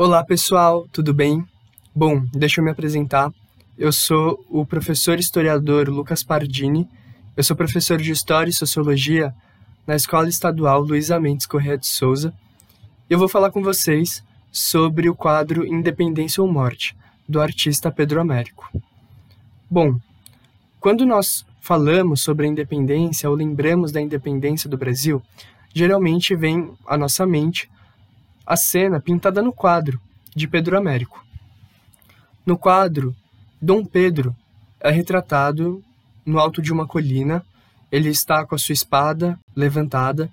Olá pessoal, tudo bem? Bom, deixa eu me apresentar. Eu sou o professor historiador Lucas Pardini. Eu sou professor de História e Sociologia na Escola Estadual Luísa Mendes Correia de Souza. E eu vou falar com vocês sobre o quadro Independência ou Morte, do artista Pedro Américo. Bom, quando nós falamos sobre a independência ou lembramos da independência do Brasil, geralmente vem à nossa mente a cena pintada no quadro de Pedro Américo. No quadro, Dom Pedro é retratado no alto de uma colina, ele está com a sua espada levantada.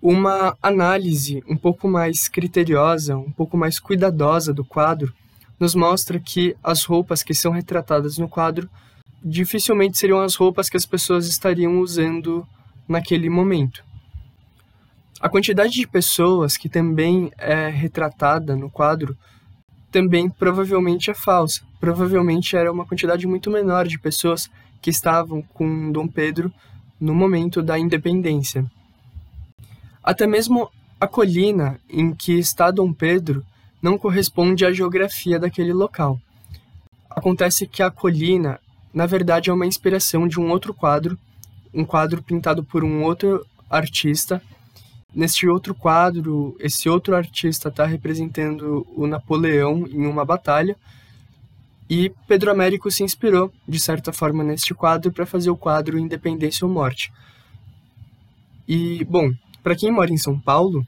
Uma análise um pouco mais criteriosa, um pouco mais cuidadosa do quadro, nos mostra que as roupas que são retratadas no quadro dificilmente seriam as roupas que as pessoas estariam usando naquele momento. A quantidade de pessoas que também é retratada no quadro também provavelmente é falsa. Provavelmente era uma quantidade muito menor de pessoas que estavam com Dom Pedro no momento da independência. Até mesmo a colina em que está Dom Pedro não corresponde à geografia daquele local. Acontece que a colina, na verdade, é uma inspiração de um outro quadro, um quadro pintado por um outro artista Neste outro quadro, esse outro artista está representando o Napoleão em uma batalha e Pedro Américo se inspirou, de certa forma, neste quadro para fazer o quadro Independência ou Morte. E, bom, para quem mora em São Paulo,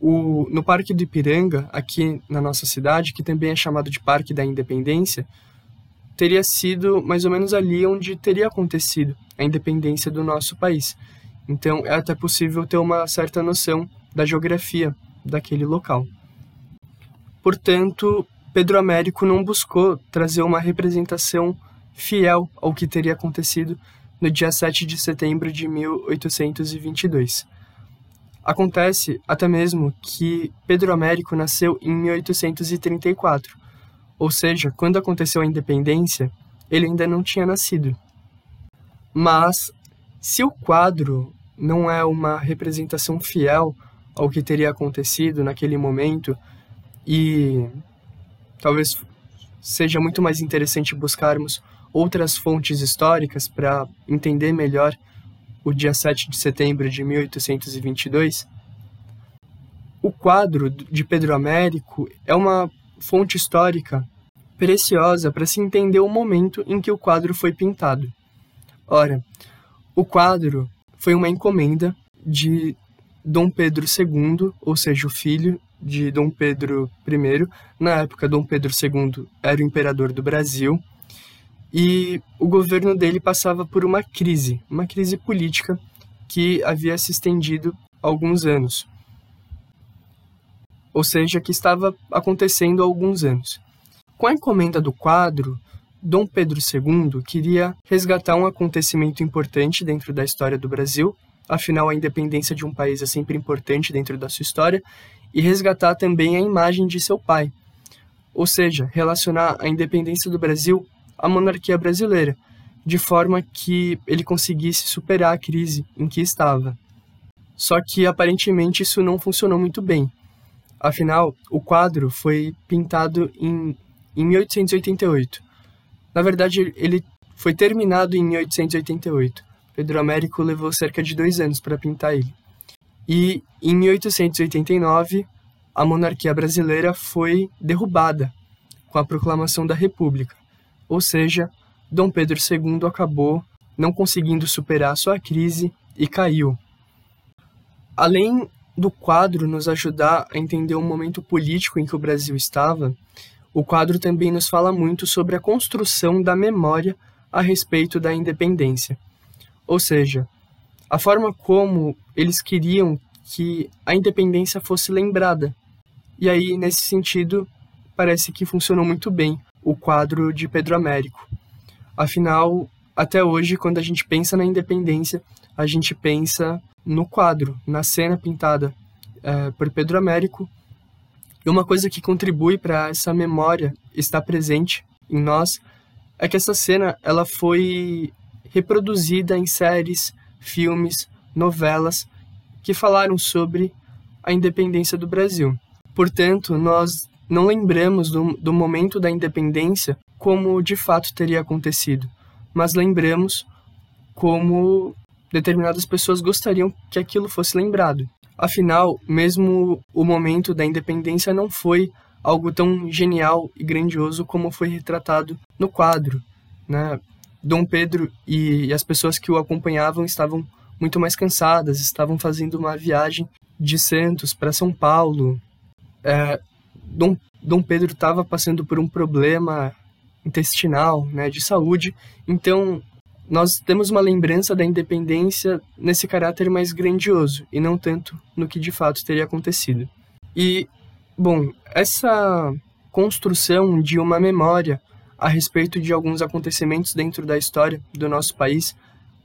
o, no Parque do Ipiranga, aqui na nossa cidade, que também é chamado de Parque da Independência, teria sido mais ou menos ali onde teria acontecido a independência do nosso país. Então é até possível ter uma certa noção da geografia daquele local. Portanto, Pedro Américo não buscou trazer uma representação fiel ao que teria acontecido no dia 7 de setembro de 1822. Acontece até mesmo que Pedro Américo nasceu em 1834, ou seja, quando aconteceu a independência, ele ainda não tinha nascido. Mas se o quadro não é uma representação fiel ao que teria acontecido naquele momento e talvez seja muito mais interessante buscarmos outras fontes históricas para entender melhor o dia 7 de setembro de 1822. O quadro de Pedro Américo é uma fonte histórica preciosa para se entender o momento em que o quadro foi pintado. Ora, o quadro foi uma encomenda de Dom Pedro II, ou seja, o filho de Dom Pedro I. Na época, Dom Pedro II era o imperador do Brasil e o governo dele passava por uma crise, uma crise política que havia se estendido há alguns anos. Ou seja, que estava acontecendo há alguns anos. Com a encomenda do quadro, Dom Pedro II queria resgatar um acontecimento importante dentro da história do Brasil, afinal a independência de um país é sempre importante dentro da sua história, e resgatar também a imagem de seu pai, ou seja, relacionar a independência do Brasil à monarquia brasileira, de forma que ele conseguisse superar a crise em que estava. Só que aparentemente isso não funcionou muito bem. Afinal, o quadro foi pintado em, em 1888 na verdade, ele foi terminado em 1888. Pedro Américo levou cerca de dois anos para pintar ele. E em 1889, a monarquia brasileira foi derrubada com a proclamação da República. Ou seja, Dom Pedro II acabou não conseguindo superar sua crise e caiu. Além do quadro nos ajudar a entender o momento político em que o Brasil estava, o quadro também nos fala muito sobre a construção da memória a respeito da independência. Ou seja, a forma como eles queriam que a independência fosse lembrada. E aí, nesse sentido, parece que funcionou muito bem o quadro de Pedro Américo. Afinal, até hoje, quando a gente pensa na independência, a gente pensa no quadro, na cena pintada é, por Pedro Américo e uma coisa que contribui para essa memória estar presente em nós é que essa cena ela foi reproduzida em séries, filmes, novelas que falaram sobre a independência do Brasil. Portanto, nós não lembramos do, do momento da independência como de fato teria acontecido, mas lembramos como determinadas pessoas gostariam que aquilo fosse lembrado. Afinal, mesmo o momento da independência não foi algo tão genial e grandioso como foi retratado no quadro. Né? Dom Pedro e as pessoas que o acompanhavam estavam muito mais cansadas, estavam fazendo uma viagem de Santos para São Paulo. É, Dom, Dom Pedro estava passando por um problema intestinal, né, de saúde, então nós temos uma lembrança da independência nesse caráter mais grandioso e não tanto no que de fato teria acontecido. E, bom, essa construção de uma memória a respeito de alguns acontecimentos dentro da história do nosso país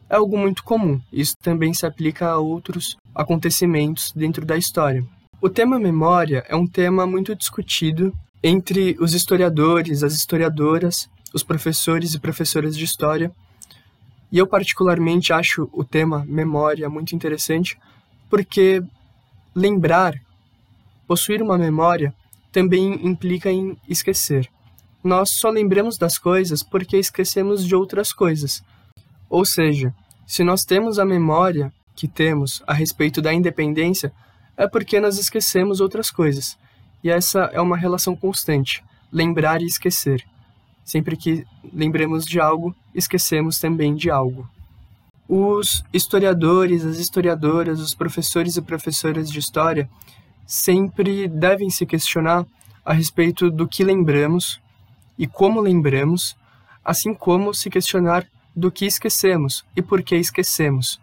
é algo muito comum. Isso também se aplica a outros acontecimentos dentro da história. O tema memória é um tema muito discutido entre os historiadores, as historiadoras, os professores e professoras de história e eu, particularmente, acho o tema memória muito interessante, porque lembrar, possuir uma memória, também implica em esquecer. Nós só lembramos das coisas porque esquecemos de outras coisas. Ou seja, se nós temos a memória que temos a respeito da independência, é porque nós esquecemos outras coisas. E essa é uma relação constante: lembrar e esquecer. Sempre que lembremos de algo, esquecemos também de algo. Os historiadores, as historiadoras, os professores e professoras de história sempre devem se questionar a respeito do que lembramos e como lembramos, assim como se questionar do que esquecemos e por que esquecemos.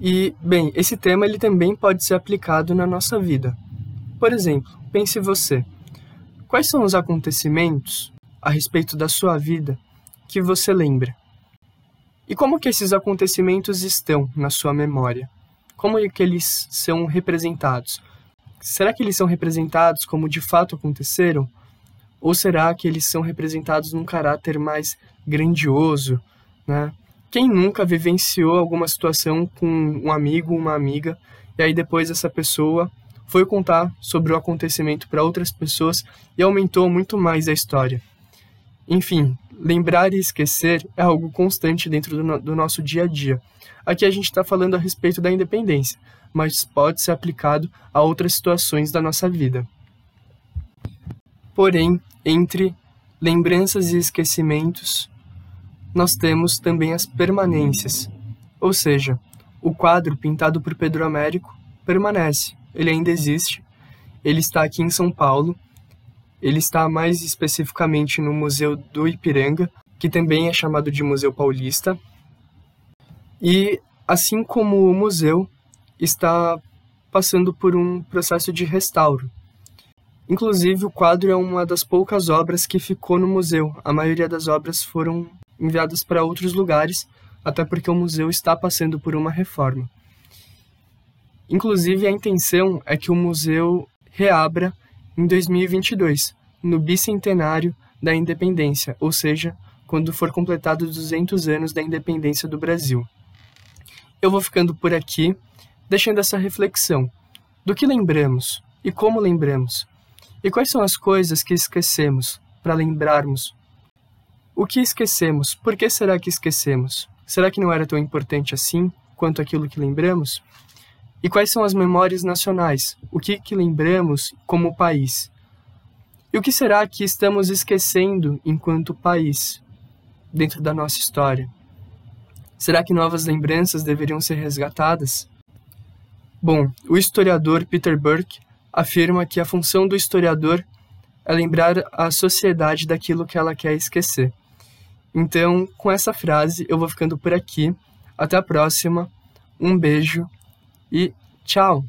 E, bem, esse tema ele também pode ser aplicado na nossa vida. Por exemplo, pense você: quais são os acontecimentos a respeito da sua vida que você lembra? E como que esses acontecimentos estão na sua memória? Como é que eles são representados? Será que eles são representados como de fato aconteceram? Ou será que eles são representados num caráter mais grandioso, né? Quem nunca vivenciou alguma situação com um amigo, uma amiga, e aí depois essa pessoa foi contar sobre o acontecimento para outras pessoas e aumentou muito mais a história? Enfim, lembrar e esquecer é algo constante dentro do, no, do nosso dia a dia. Aqui a gente está falando a respeito da independência, mas pode ser aplicado a outras situações da nossa vida. Porém, entre lembranças e esquecimentos, nós temos também as permanências, ou seja, o quadro pintado por Pedro Américo permanece, ele ainda existe, ele está aqui em São Paulo ele está mais especificamente no Museu do Ipiranga, que também é chamado de Museu Paulista. E, assim como o museu, está passando por um processo de restauro. Inclusive, o quadro é uma das poucas obras que ficou no museu. A maioria das obras foram enviadas para outros lugares, até porque o museu está passando por uma reforma. Inclusive, a intenção é que o museu reabra em 2022, no bicentenário da independência, ou seja, quando for completado 200 anos da independência do Brasil. Eu vou ficando por aqui, deixando essa reflexão do que lembramos e como lembramos, e quais são as coisas que esquecemos para lembrarmos. O que esquecemos? Por que será que esquecemos? Será que não era tão importante assim quanto aquilo que lembramos? E quais são as memórias nacionais? O que, que lembramos como país? E o que será que estamos esquecendo enquanto país, dentro da nossa história? Será que novas lembranças deveriam ser resgatadas? Bom, o historiador Peter Burke afirma que a função do historiador é lembrar a sociedade daquilo que ela quer esquecer. Então, com essa frase, eu vou ficando por aqui. Até a próxima. Um beijo e tchau!